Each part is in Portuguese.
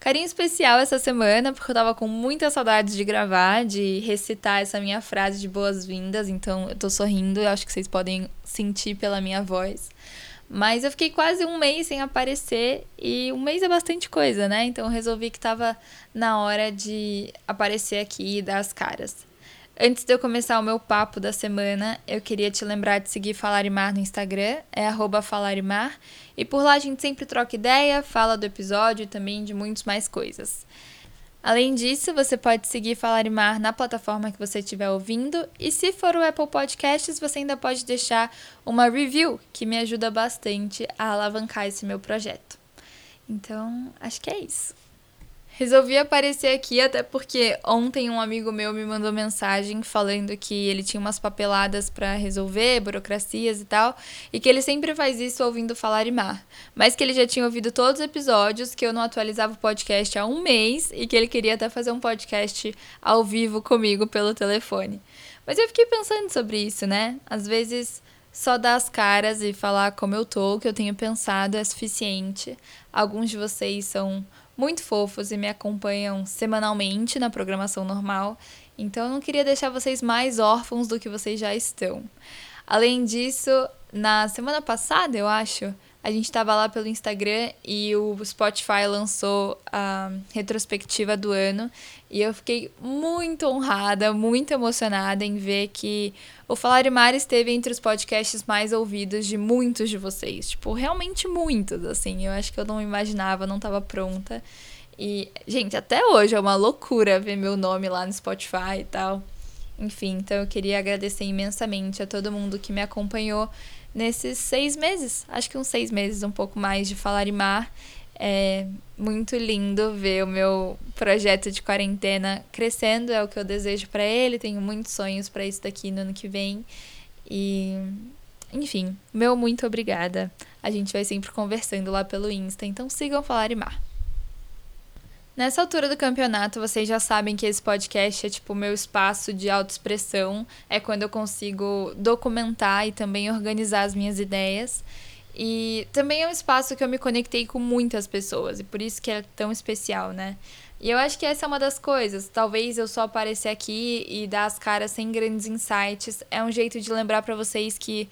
Carinho especial essa semana, porque eu tava com muitas saudades de gravar, de recitar essa minha frase de boas-vindas, então eu tô sorrindo, eu acho que vocês podem sentir pela minha voz. Mas eu fiquei quase um mês sem aparecer e um mês é bastante coisa, né? Então eu resolvi que tava na hora de aparecer aqui e dar as caras. Antes de eu começar o meu papo da semana, eu queria te lembrar de seguir Falarimar no Instagram, é Falarimar, e por lá a gente sempre troca ideia, fala do episódio e também de muitas mais coisas. Além disso, você pode seguir Falarimar na plataforma que você estiver ouvindo, e se for o Apple Podcasts, você ainda pode deixar uma review, que me ajuda bastante a alavancar esse meu projeto. Então, acho que é isso. Resolvi aparecer aqui até porque ontem um amigo meu me mandou mensagem falando que ele tinha umas papeladas para resolver, burocracias e tal, e que ele sempre faz isso ouvindo falar e mar, mas que ele já tinha ouvido todos os episódios, que eu não atualizava o podcast há um mês e que ele queria até fazer um podcast ao vivo comigo pelo telefone. Mas eu fiquei pensando sobre isso, né? Às vezes só dar as caras e falar como eu tô, o que eu tenho pensado é suficiente. Alguns de vocês são muito fofos e me acompanham semanalmente na programação normal, então eu não queria deixar vocês mais órfãos do que vocês já estão. Além disso, na semana passada, eu acho, a gente estava lá pelo Instagram e o Spotify lançou a retrospectiva do ano e eu fiquei muito honrada, muito emocionada em ver que o Falar Mar esteve entre os podcasts mais ouvidos de muitos de vocês. Tipo, realmente muitos, assim. Eu acho que eu não imaginava, não estava pronta. E, gente, até hoje é uma loucura ver meu nome lá no Spotify e tal. Enfim, então eu queria agradecer imensamente a todo mundo que me acompanhou nesses seis meses, acho que uns seis meses, um pouco mais de Falar e Mar. É muito lindo ver o meu projeto de quarentena crescendo, é o que eu desejo para ele. Tenho muitos sonhos para isso daqui no ano que vem. E, enfim, meu muito obrigada. A gente vai sempre conversando lá pelo Insta, então sigam Falar e Mar. Nessa altura do campeonato, vocês já sabem que esse podcast é tipo o meu espaço de autoexpressão, é quando eu consigo documentar e também organizar as minhas ideias. E também é um espaço que eu me conectei com muitas pessoas, e por isso que é tão especial, né? E eu acho que essa é uma das coisas. Talvez eu só aparecer aqui e dar as caras sem grandes insights é um jeito de lembrar para vocês que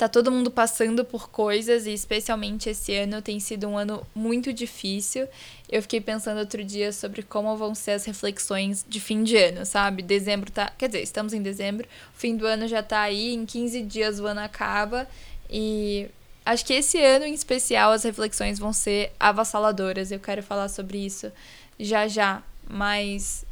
Tá todo mundo passando por coisas e especialmente esse ano tem sido um ano muito difícil. Eu fiquei pensando outro dia sobre como vão ser as reflexões de fim de ano, sabe? Dezembro tá, quer dizer, estamos em dezembro, o fim do ano já tá aí, em 15 dias o ano acaba e acho que esse ano em especial as reflexões vão ser avassaladoras. Eu quero falar sobre isso já já, mas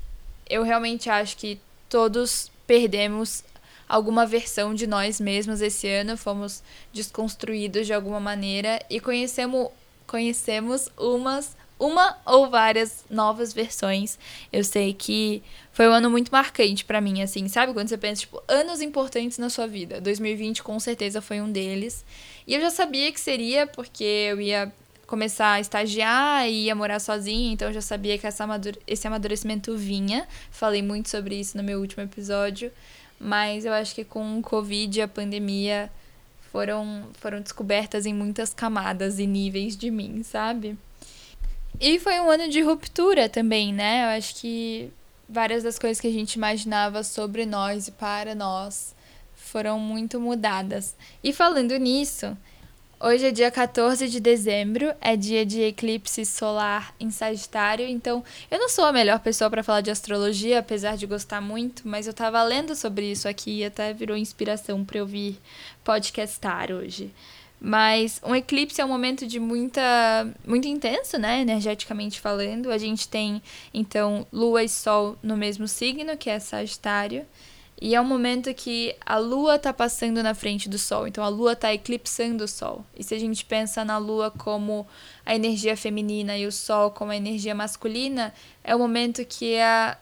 eu realmente acho que todos perdemos alguma versão de nós mesmos esse ano, fomos desconstruídos de alguma maneira e conhecemos, conhecemos umas uma ou várias novas versões. Eu sei que foi um ano muito marcante para mim, assim, sabe? Quando você pensa, tipo, anos importantes na sua vida. 2020 com certeza foi um deles. E eu já sabia que seria, porque eu ia começar a estagiar e ia morar sozinha, então eu já sabia que essa amadure esse amadurecimento vinha. Falei muito sobre isso no meu último episódio mas eu acho que com o Covid e a pandemia foram, foram descobertas em muitas camadas e níveis de mim, sabe? E foi um ano de ruptura também, né? Eu acho que várias das coisas que a gente imaginava sobre nós e para nós foram muito mudadas. E falando nisso, Hoje é dia 14 de dezembro, é dia de eclipse solar em Sagitário, então eu não sou a melhor pessoa para falar de astrologia, apesar de gostar muito, mas eu tava lendo sobre isso aqui e até virou inspiração para eu vir podcastar hoje. Mas um eclipse é um momento de muita muito intenso, né, energeticamente falando. A gente tem então lua e sol no mesmo signo, que é Sagitário. E é um momento que a lua está passando na frente do sol, então a lua está eclipsando o sol. E se a gente pensa na lua como a energia feminina e o sol como a energia masculina, é o momento que a,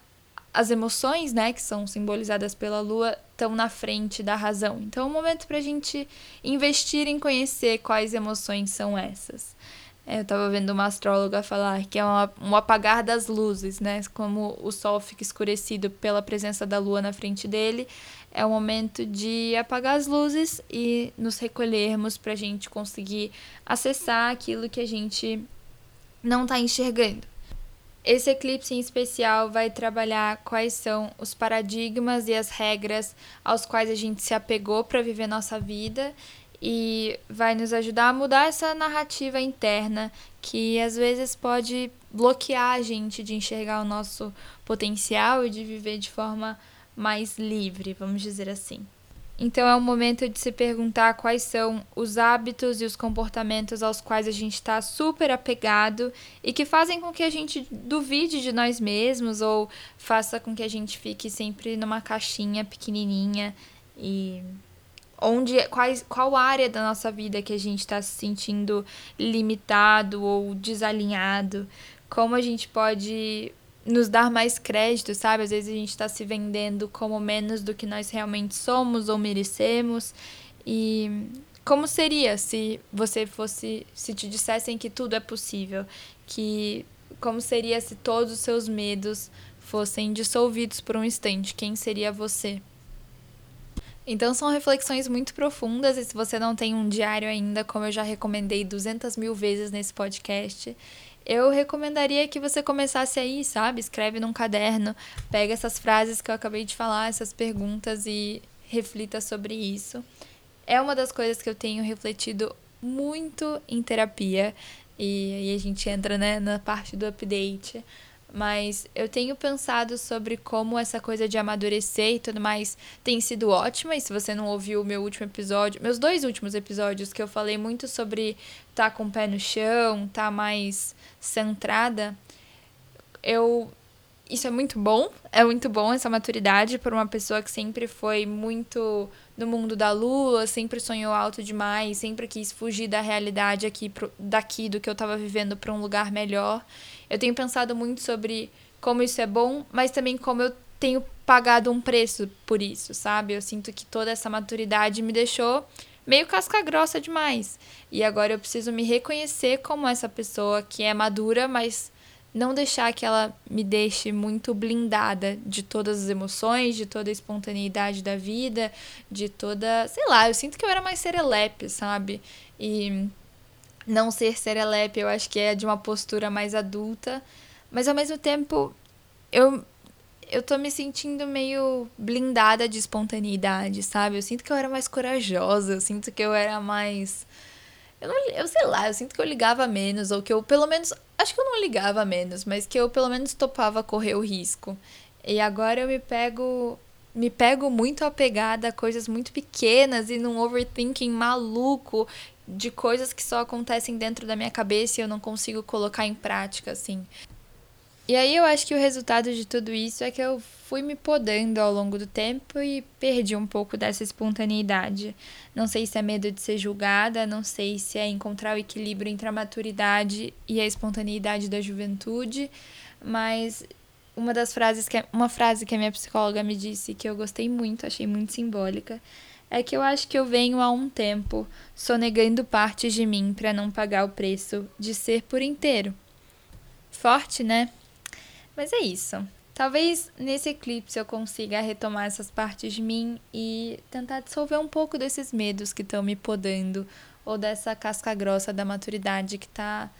as emoções, né, que são simbolizadas pela lua, estão na frente da razão. Então é um momento para a gente investir em conhecer quais emoções são essas. É, eu estava vendo uma astróloga falar que é uma, um apagar das luzes, né? Como o sol fica escurecido pela presença da lua na frente dele, é o momento de apagar as luzes e nos recolhermos para a gente conseguir acessar aquilo que a gente não está enxergando. Esse eclipse em especial vai trabalhar quais são os paradigmas e as regras aos quais a gente se apegou para viver nossa vida e vai nos ajudar a mudar essa narrativa interna que às vezes pode bloquear a gente de enxergar o nosso potencial e de viver de forma mais livre, vamos dizer assim. Então é um momento de se perguntar quais são os hábitos e os comportamentos aos quais a gente está super apegado e que fazem com que a gente duvide de nós mesmos ou faça com que a gente fique sempre numa caixinha pequenininha e onde quais, qual área da nossa vida que a gente está se sentindo limitado ou desalinhado, como a gente pode nos dar mais crédito, sabe? Às vezes a gente está se vendendo como menos do que nós realmente somos ou merecemos. E como seria se você fosse, se te dissessem que tudo é possível, que como seria se todos os seus medos fossem dissolvidos por um instante? Quem seria você? Então são reflexões muito profundas e se você não tem um diário ainda, como eu já recomendei 200 mil vezes nesse podcast, eu recomendaria que você começasse aí, sabe? Escreve num caderno, pega essas frases que eu acabei de falar, essas perguntas e reflita sobre isso. É uma das coisas que eu tenho refletido muito em terapia e aí a gente entra né, na parte do update mas eu tenho pensado sobre como essa coisa de amadurecer e tudo mais tem sido ótima. E se você não ouviu o meu último episódio, meus dois últimos episódios, que eu falei muito sobre tá com o pé no chão, tá mais centrada, eu. Isso é muito bom, é muito bom essa maturidade por uma pessoa que sempre foi muito no mundo da lua, sempre sonhou alto demais, sempre quis fugir da realidade aqui pro, daqui do que eu estava vivendo para um lugar melhor. Eu tenho pensado muito sobre como isso é bom, mas também como eu tenho pagado um preço por isso, sabe? Eu sinto que toda essa maturidade me deixou meio casca grossa demais. E agora eu preciso me reconhecer como essa pessoa que é madura, mas não deixar que ela me deixe muito blindada de todas as emoções, de toda a espontaneidade da vida, de toda. Sei lá, eu sinto que eu era mais serelepe, sabe? E não ser serelepe eu acho que é de uma postura mais adulta, mas ao mesmo tempo eu. Eu tô me sentindo meio blindada de espontaneidade, sabe? Eu sinto que eu era mais corajosa, eu sinto que eu era mais eu, não, eu sei lá, eu sinto que eu ligava menos, ou que eu pelo menos. Acho que eu não ligava menos, mas que eu pelo menos topava correr o risco. E agora eu me pego. Me pego muito apegada a coisas muito pequenas e num overthinking maluco de coisas que só acontecem dentro da minha cabeça e eu não consigo colocar em prática, assim. E aí eu acho que o resultado de tudo isso é que eu fui me podando ao longo do tempo e perdi um pouco dessa espontaneidade. Não sei se é medo de ser julgada, não sei se é encontrar o equilíbrio entre a maturidade e a espontaneidade da juventude, mas uma das frases que uma frase que a minha psicóloga me disse que eu gostei muito, achei muito simbólica, é que eu acho que eu venho há um tempo sonegando partes de mim para não pagar o preço de ser por inteiro. Forte, né? Mas é isso. Talvez nesse eclipse eu consiga retomar essas partes de mim e tentar dissolver um pouco desses medos que estão me podando, ou dessa casca grossa da maturidade que tá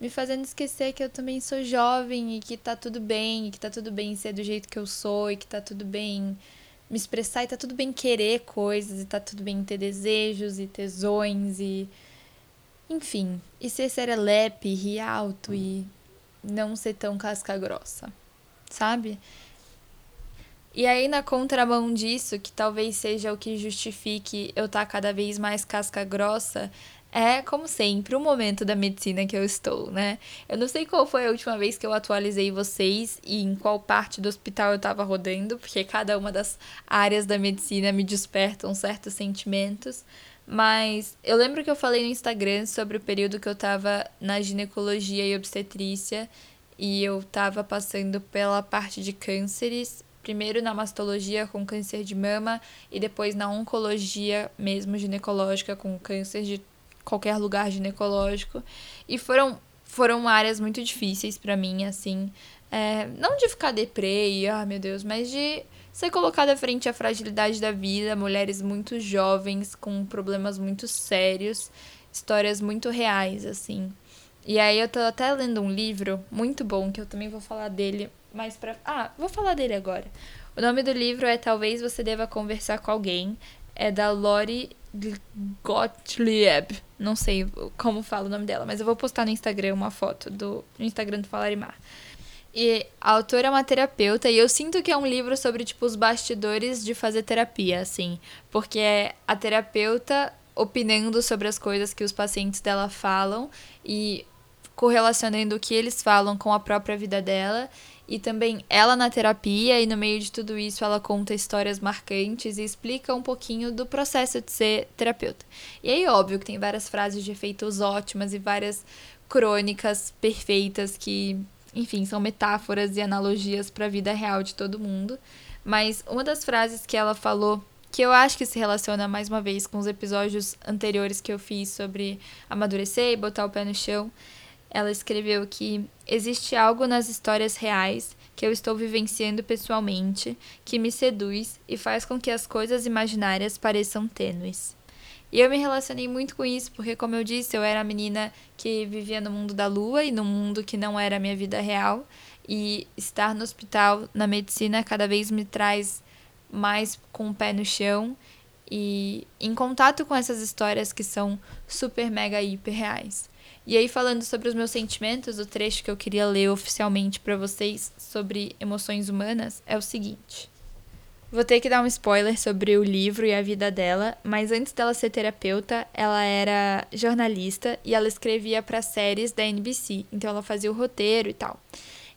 me fazendo esquecer que eu também sou jovem e que tá tudo bem, e que tá tudo bem ser do jeito que eu sou, e que tá tudo bem me expressar, e tá tudo bem querer coisas, e tá tudo bem ter desejos e tesões, e. Enfim, e ser serelepe, rir alto e não ser tão casca grossa, sabe? E aí, na contramão disso, que talvez seja o que justifique eu estar tá cada vez mais casca grossa, é, como sempre, o momento da medicina que eu estou, né? Eu não sei qual foi a última vez que eu atualizei vocês e em qual parte do hospital eu estava rodando, porque cada uma das áreas da medicina me despertam certos sentimentos. Mas eu lembro que eu falei no Instagram sobre o período que eu tava na ginecologia e obstetrícia e eu tava passando pela parte de cânceres, primeiro na mastologia com câncer de mama e depois na oncologia mesmo ginecológica com câncer de qualquer lugar ginecológico. E foram foram áreas muito difíceis para mim, assim, é, não de ficar deprê e, ah, meu Deus, mas de ser colocada frente à fragilidade da vida, mulheres muito jovens com problemas muito sérios, histórias muito reais, assim. E aí eu tô até lendo um livro muito bom, que eu também vou falar dele mais pra. Ah, vou falar dele agora. O nome do livro é Talvez Você Deva Conversar com Alguém. É da Lori Gottlieb. Não sei como fala o nome dela, mas eu vou postar no Instagram uma foto do Instagram do Falarimar. E a autora é uma terapeuta e eu sinto que é um livro sobre tipo os bastidores de fazer terapia, assim, porque é a terapeuta opinando sobre as coisas que os pacientes dela falam e correlacionando o que eles falam com a própria vida dela e também ela na terapia e no meio de tudo isso ela conta histórias marcantes e explica um pouquinho do processo de ser terapeuta. E aí óbvio que tem várias frases de efeitos ótimas e várias crônicas perfeitas que, enfim, são metáforas e analogias para a vida real de todo mundo. Mas uma das frases que ela falou que eu acho que se relaciona mais uma vez com os episódios anteriores que eu fiz sobre amadurecer e botar o pé no chão, ela escreveu que existe algo nas histórias reais que eu estou vivenciando pessoalmente que me seduz e faz com que as coisas imaginárias pareçam tênues. E eu me relacionei muito com isso, porque, como eu disse, eu era a menina que vivia no mundo da lua e no mundo que não era a minha vida real. E estar no hospital, na medicina, cada vez me traz mais com o pé no chão e em contato com essas histórias que são super, mega, hiper reais. E aí, falando sobre os meus sentimentos, o trecho que eu queria ler oficialmente para vocês sobre emoções humanas é o seguinte. Vou ter que dar um spoiler sobre o livro e a vida dela, mas antes dela ser terapeuta, ela era jornalista e ela escrevia para séries da NBC, então ela fazia o roteiro e tal.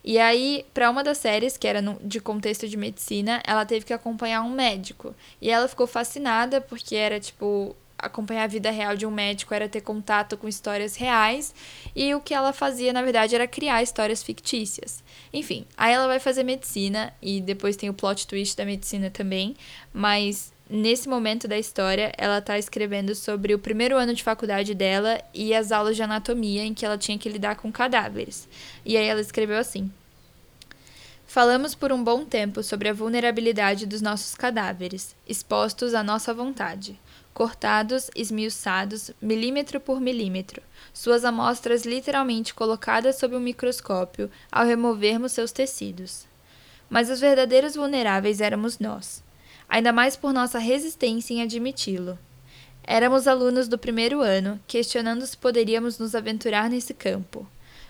E aí, para uma das séries, que era de contexto de medicina, ela teve que acompanhar um médico. E ela ficou fascinada porque era tipo acompanhar a vida real de um médico era ter contato com histórias reais, e o que ela fazia, na verdade, era criar histórias fictícias. Enfim, aí ela vai fazer medicina, e depois tem o plot twist da medicina também, mas nesse momento da história, ela está escrevendo sobre o primeiro ano de faculdade dela e as aulas de anatomia em que ela tinha que lidar com cadáveres. E aí ela escreveu assim: Falamos por um bom tempo sobre a vulnerabilidade dos nossos cadáveres, expostos à nossa vontade cortados, esmiuçados, milímetro por milímetro, suas amostras literalmente colocadas sob um microscópio ao removermos seus tecidos. Mas os verdadeiros vulneráveis éramos nós, ainda mais por nossa resistência em admiti-lo. Éramos alunos do primeiro ano, questionando se poderíamos nos aventurar nesse campo.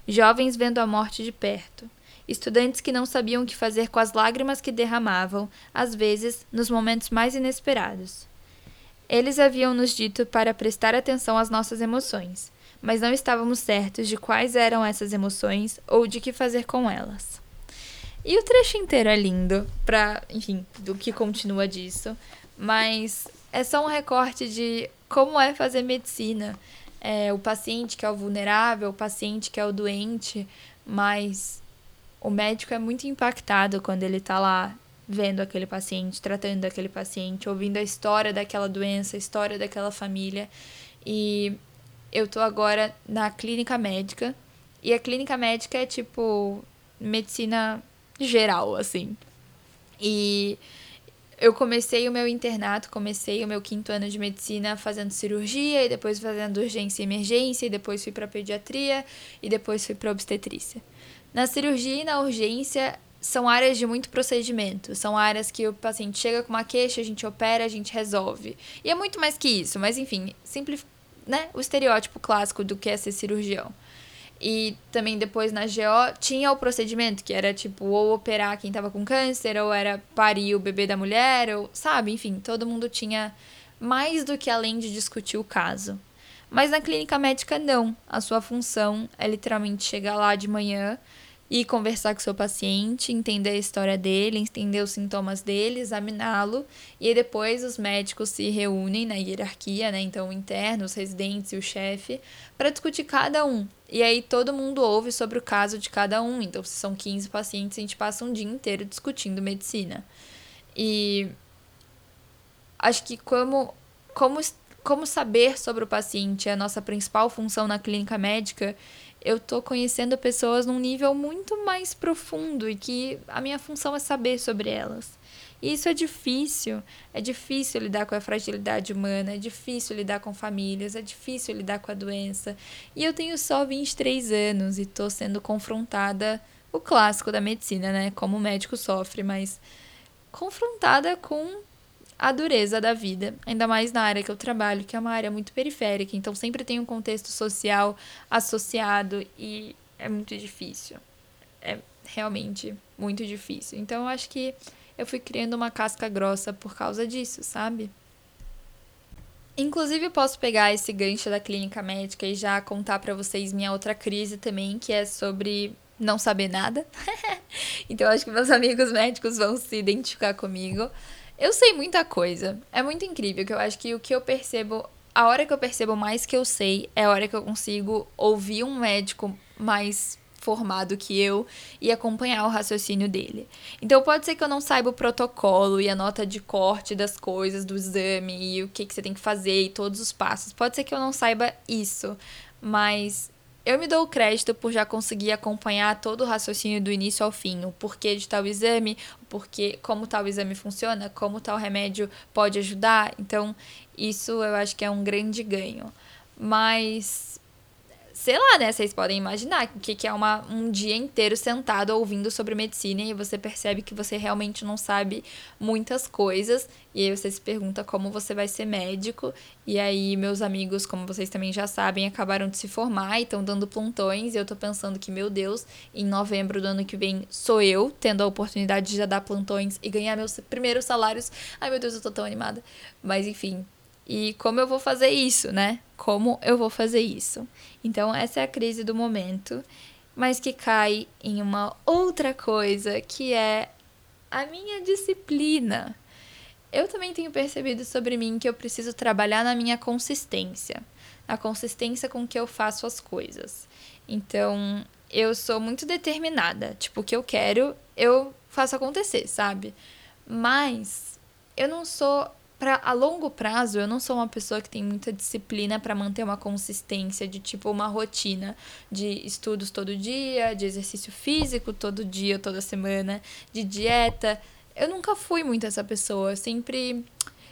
Jovens vendo a morte de perto. Estudantes que não sabiam o que fazer com as lágrimas que derramavam, às vezes, nos momentos mais inesperados. Eles haviam nos dito para prestar atenção às nossas emoções, mas não estávamos certos de quais eram essas emoções ou de que fazer com elas. E o trecho inteiro é lindo, para, enfim, do que continua disso, mas é só um recorte de como é fazer medicina. É, o paciente que é o vulnerável, o paciente que é o doente, mas o médico é muito impactado quando ele está lá vendo aquele paciente, tratando aquele paciente, ouvindo a história daquela doença, a história daquela família. E eu tô agora na clínica médica. E a clínica médica é tipo medicina geral, assim. E eu comecei o meu internato, comecei o meu quinto ano de medicina fazendo cirurgia, e depois fazendo urgência e emergência, e depois fui para pediatria, e depois fui para obstetrícia. Na cirurgia e na urgência, são áreas de muito procedimento. São áreas que o paciente chega com uma queixa, a gente opera, a gente resolve. E é muito mais que isso, mas enfim, simples, né? O estereótipo clássico do que é ser cirurgião. E também depois na GO tinha o procedimento, que era tipo, ou operar quem tava com câncer, ou era parir o bebê da mulher, ou sabe, enfim, todo mundo tinha mais do que além de discutir o caso. Mas na clínica médica não. A sua função é literalmente chegar lá de manhã, ir conversar com o seu paciente, entender a história dele, entender os sintomas dele, examiná-lo, e aí depois os médicos se reúnem na hierarquia, né? Então, o interno, os residentes e o chefe, para discutir cada um. E aí todo mundo ouve sobre o caso de cada um. Então, se são 15 pacientes, a gente passa um dia inteiro discutindo medicina. E acho que como, como, como saber sobre o paciente é a nossa principal função na clínica médica, eu tô conhecendo pessoas num nível muito mais profundo e que a minha função é saber sobre elas. E isso é difícil. É difícil lidar com a fragilidade humana, é difícil lidar com famílias, é difícil lidar com a doença. E eu tenho só 23 anos e tô sendo confrontada, o clássico da medicina, né? Como o médico sofre, mas confrontada com a dureza da vida, ainda mais na área que eu trabalho, que é uma área muito periférica, então sempre tem um contexto social associado e é muito difícil. É realmente muito difícil. Então eu acho que eu fui criando uma casca grossa por causa disso, sabe? Inclusive, eu posso pegar esse gancho da clínica médica e já contar para vocês minha outra crise também, que é sobre não saber nada. então, acho que meus amigos médicos vão se identificar comigo. Eu sei muita coisa. É muito incrível que eu acho que o que eu percebo, a hora que eu percebo mais que eu sei, é a hora que eu consigo ouvir um médico mais formado que eu e acompanhar o raciocínio dele. Então pode ser que eu não saiba o protocolo e a nota de corte das coisas do exame e o que, que você tem que fazer e todos os passos. Pode ser que eu não saiba isso, mas eu me dou o crédito por já conseguir acompanhar todo o raciocínio do início ao fim, o porquê de tal exame, o porquê, como tal exame funciona, como tal remédio pode ajudar. Então, isso eu acho que é um grande ganho. Mas sei lá, né? Vocês podem imaginar o que, que é uma, um dia inteiro sentado ouvindo sobre medicina e você percebe que você realmente não sabe muitas coisas. E aí você se pergunta como você vai ser médico. E aí, meus amigos, como vocês também já sabem, acabaram de se formar e estão dando plantões. E eu tô pensando que, meu Deus, em novembro do ano que vem sou eu tendo a oportunidade de já dar plantões e ganhar meus primeiros salários. Ai, meu Deus, eu tô tão animada. Mas enfim, e como eu vou fazer isso, né? Como eu vou fazer isso? Então, essa é a crise do momento, mas que cai em uma outra coisa que é a minha disciplina. Eu também tenho percebido sobre mim que eu preciso trabalhar na minha consistência, na consistência com que eu faço as coisas. Então, eu sou muito determinada. Tipo, o que eu quero, eu faço acontecer, sabe? Mas eu não sou para a longo prazo, eu não sou uma pessoa que tem muita disciplina para manter uma consistência de tipo uma rotina de estudos todo dia, de exercício físico todo dia, toda semana, de dieta. Eu nunca fui muito essa pessoa, sempre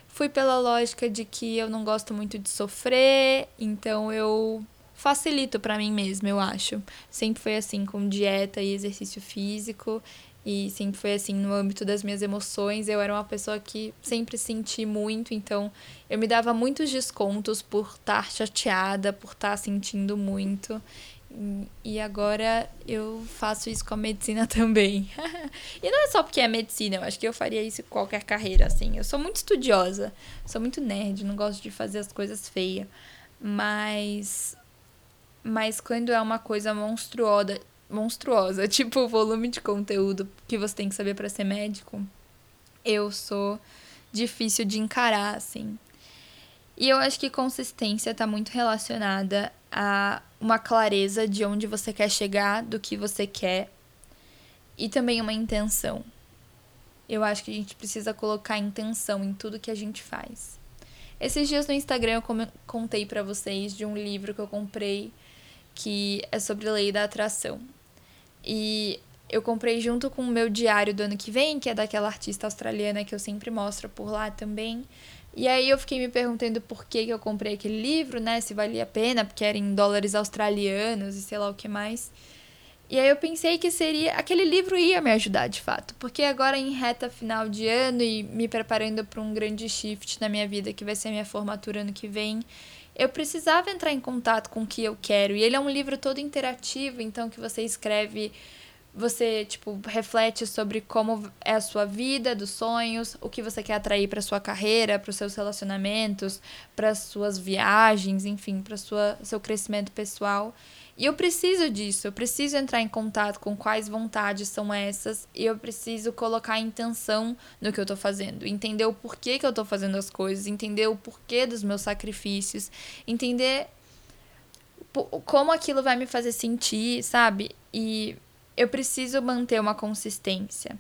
fui pela lógica de que eu não gosto muito de sofrer, então eu facilito para mim mesma, eu acho. Sempre foi assim com dieta e exercício físico. E sempre foi assim no âmbito das minhas emoções. Eu era uma pessoa que sempre senti muito, então eu me dava muitos descontos por estar chateada, por estar sentindo muito. E agora eu faço isso com a medicina também. e não é só porque é medicina, eu acho que eu faria isso em qualquer carreira, assim. Eu sou muito estudiosa, sou muito nerd, não gosto de fazer as coisas feias. Mas. Mas quando é uma coisa monstruosa, monstruosa, tipo o volume de conteúdo que você tem que saber para ser médico, eu sou difícil de encarar, assim. E eu acho que consistência está muito relacionada a uma clareza de onde você quer chegar, do que você quer, e também uma intenção. Eu acho que a gente precisa colocar intenção em tudo que a gente faz. Esses dias no Instagram eu contei para vocês de um livro que eu comprei que é sobre lei da atração. E eu comprei junto com o meu diário do ano que vem, que é daquela artista australiana que eu sempre mostro por lá também. E aí eu fiquei me perguntando por que, que eu comprei aquele livro, né? Se valia a pena, porque era em dólares australianos e sei lá o que mais. E aí eu pensei que seria. Aquele livro ia me ajudar de fato. Porque agora em reta final de ano e me preparando para um grande shift na minha vida, que vai ser minha formatura ano que vem, eu precisava entrar em contato com o que eu quero. E ele é um livro todo interativo, então que você escreve, você tipo reflete sobre como é a sua vida, dos sonhos, o que você quer atrair para sua carreira, para os seus relacionamentos, para suas viagens, enfim, para sua seu crescimento pessoal. E eu preciso disso, eu preciso entrar em contato com quais vontades são essas e eu preciso colocar a intenção no que eu tô fazendo, entender o porquê que eu tô fazendo as coisas, entender o porquê dos meus sacrifícios, entender como aquilo vai me fazer sentir, sabe? E eu preciso manter uma consistência.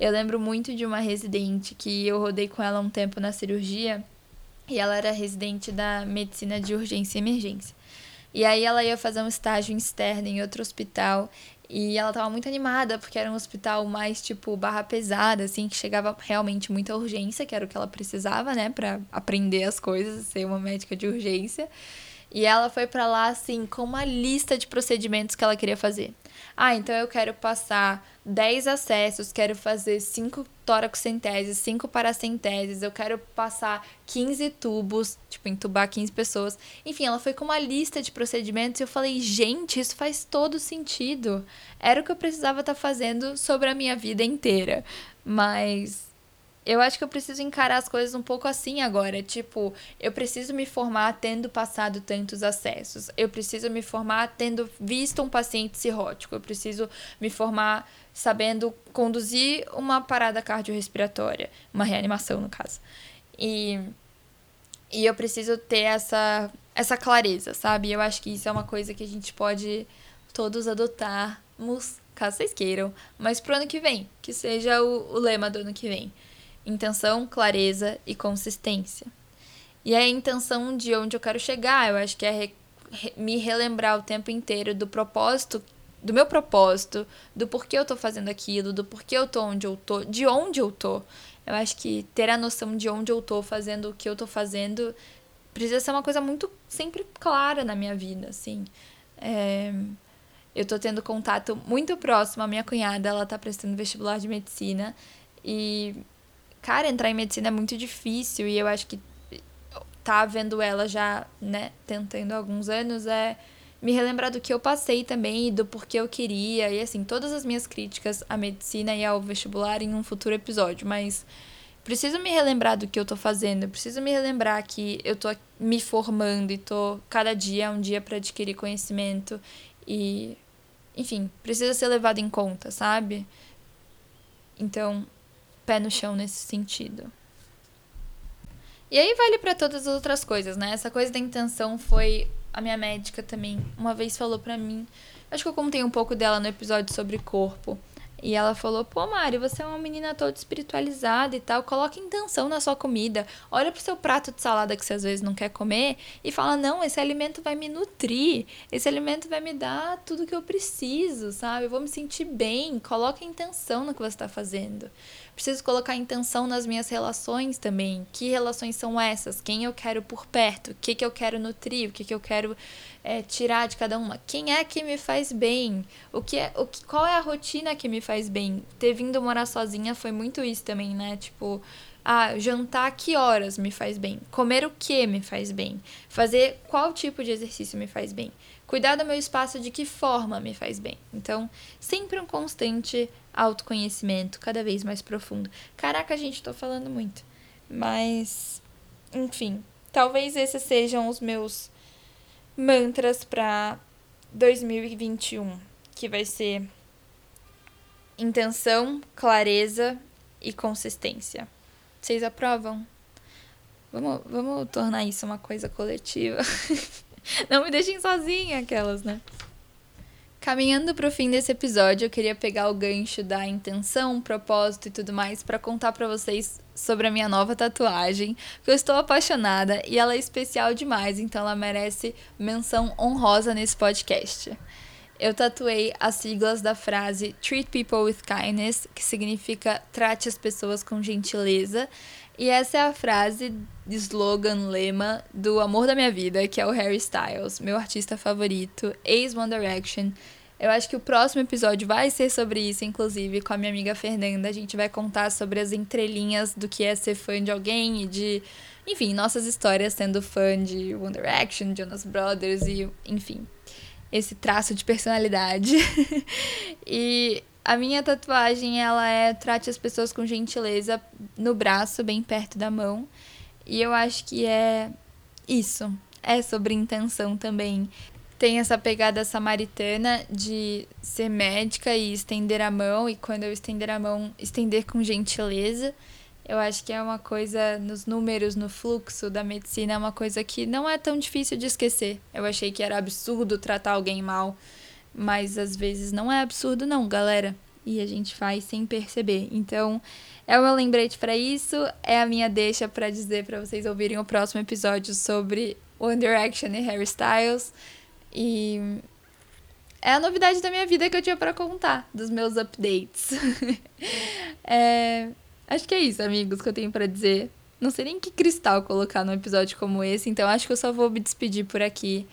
Eu lembro muito de uma residente que eu rodei com ela um tempo na cirurgia e ela era residente da medicina de urgência e emergência. E aí ela ia fazer um estágio externo em outro hospital e ela tava muito animada porque era um hospital mais tipo barra pesada, assim, que chegava realmente muita urgência, que era o que ela precisava, né, para aprender as coisas, ser uma médica de urgência. E ela foi para lá assim com uma lista de procedimentos que ela queria fazer. Ah, então eu quero passar 10 acessos, quero fazer 5 toracocenteses, 5 paracenteses, eu quero passar 15 tubos, tipo, entubar 15 pessoas. Enfim, ela foi com uma lista de procedimentos e eu falei, gente, isso faz todo sentido. Era o que eu precisava estar tá fazendo sobre a minha vida inteira. Mas eu acho que eu preciso encarar as coisas um pouco assim agora. Tipo, eu preciso me formar tendo passado tantos acessos. Eu preciso me formar tendo visto um paciente cirrótico. Eu preciso me formar sabendo conduzir uma parada cardiorrespiratória. Uma reanimação, no caso. E, e eu preciso ter essa, essa clareza, sabe? Eu acho que isso é uma coisa que a gente pode todos adotarmos, caso vocês queiram. Mas pro ano que vem. Que seja o, o lema do ano que vem intenção, clareza e consistência. E a intenção de onde eu quero chegar, eu acho que é re, re, me relembrar o tempo inteiro do propósito, do meu propósito, do porquê eu tô fazendo aquilo, do porquê eu tô onde eu tô, de onde eu tô. Eu acho que ter a noção de onde eu tô fazendo o que eu tô fazendo precisa ser uma coisa muito sempre clara na minha vida, assim. É, eu tô tendo contato muito próximo, a minha cunhada, ela tá prestando vestibular de medicina e cara, entrar em medicina é muito difícil e eu acho que tá vendo ela já, né, tentando há alguns anos é me relembrar do que eu passei também e do porquê eu queria e assim, todas as minhas críticas à medicina e ao vestibular em um futuro episódio, mas preciso me relembrar do que eu tô fazendo, preciso me relembrar que eu tô me formando e tô cada dia um dia para adquirir conhecimento e enfim, precisa ser levado em conta, sabe? Então, pé no chão nesse sentido. E aí vale para todas as outras coisas, né? Essa coisa da intenção foi a minha médica também uma vez falou para mim. Acho que eu contei um pouco dela no episódio sobre corpo. E ela falou: pô, Mari, você é uma menina toda espiritualizada e tal, coloca intenção na sua comida. Olha pro seu prato de salada que você às vezes não quer comer e fala: não, esse alimento vai me nutrir, esse alimento vai me dar tudo que eu preciso, sabe? Eu vou me sentir bem. Coloca intenção no que você está fazendo. Preciso colocar intenção nas minhas relações também. Que relações são essas? Quem eu quero por perto? O que, que eu quero nutrir? O que, que eu quero é, tirar de cada uma? Quem é que me faz bem? O que é, o que, qual é a rotina que me faz bem? Ter vindo morar sozinha foi muito isso também, né? Tipo, ah, jantar que horas me faz bem? Comer o que me faz bem? Fazer qual tipo de exercício me faz bem? Cuidar do meu espaço de que forma me faz bem? Então, sempre um constante autoconhecimento cada vez mais profundo. Caraca, gente, tô falando muito. Mas, enfim, talvez esses sejam os meus mantras para 2021, que vai ser intenção, clareza e consistência. Vocês aprovam? Vamos, vamos tornar isso uma coisa coletiva. Não me deixem sozinha, aquelas, né? Caminhando para o fim desse episódio, eu queria pegar o gancho da intenção, propósito e tudo mais para contar para vocês sobre a minha nova tatuagem, que eu estou apaixonada e ela é especial demais, então ela merece menção honrosa nesse podcast. Eu tatuei as siglas da frase Treat People with Kindness, que significa trate as pessoas com gentileza, e essa é a frase, slogan, lema do amor da minha vida, que é o Harry Styles, meu artista favorito, ex-One Direction. Eu acho que o próximo episódio vai ser sobre isso, inclusive, com a minha amiga Fernanda. A gente vai contar sobre as entrelinhas do que é ser fã de alguém e de, enfim, nossas histórias sendo fã de One Direction, Jonas Brothers e, enfim, esse traço de personalidade. e a minha tatuagem, ela é trate as pessoas com gentileza no braço, bem perto da mão. E eu acho que é isso. É sobre intenção também. Tem essa pegada samaritana de ser médica e estender a mão, e quando eu estender a mão, estender com gentileza. Eu acho que é uma coisa nos números, no fluxo da medicina, é uma coisa que não é tão difícil de esquecer. Eu achei que era absurdo tratar alguém mal, mas às vezes não é absurdo, não, galera. E a gente faz sem perceber. Então, é o meu lembrete para isso. É a minha deixa para dizer para vocês ouvirem o próximo episódio sobre One Direction e Harry Styles. E é a novidade da minha vida que eu tinha para contar, dos meus updates. é, Acho que é isso, amigos, que eu tenho para dizer. Não sei nem que cristal colocar num episódio como esse, então acho que eu só vou me despedir por aqui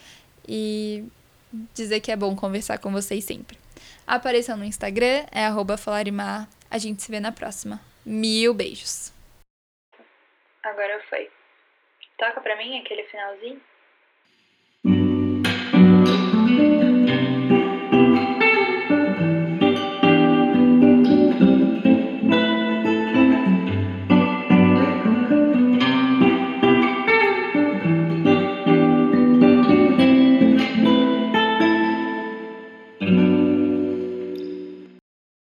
e dizer que é bom conversar com vocês sempre. Apareçam no Instagram, é falarimar. A gente se vê na próxima. Mil beijos. Agora foi. Toca pra mim aquele finalzinho.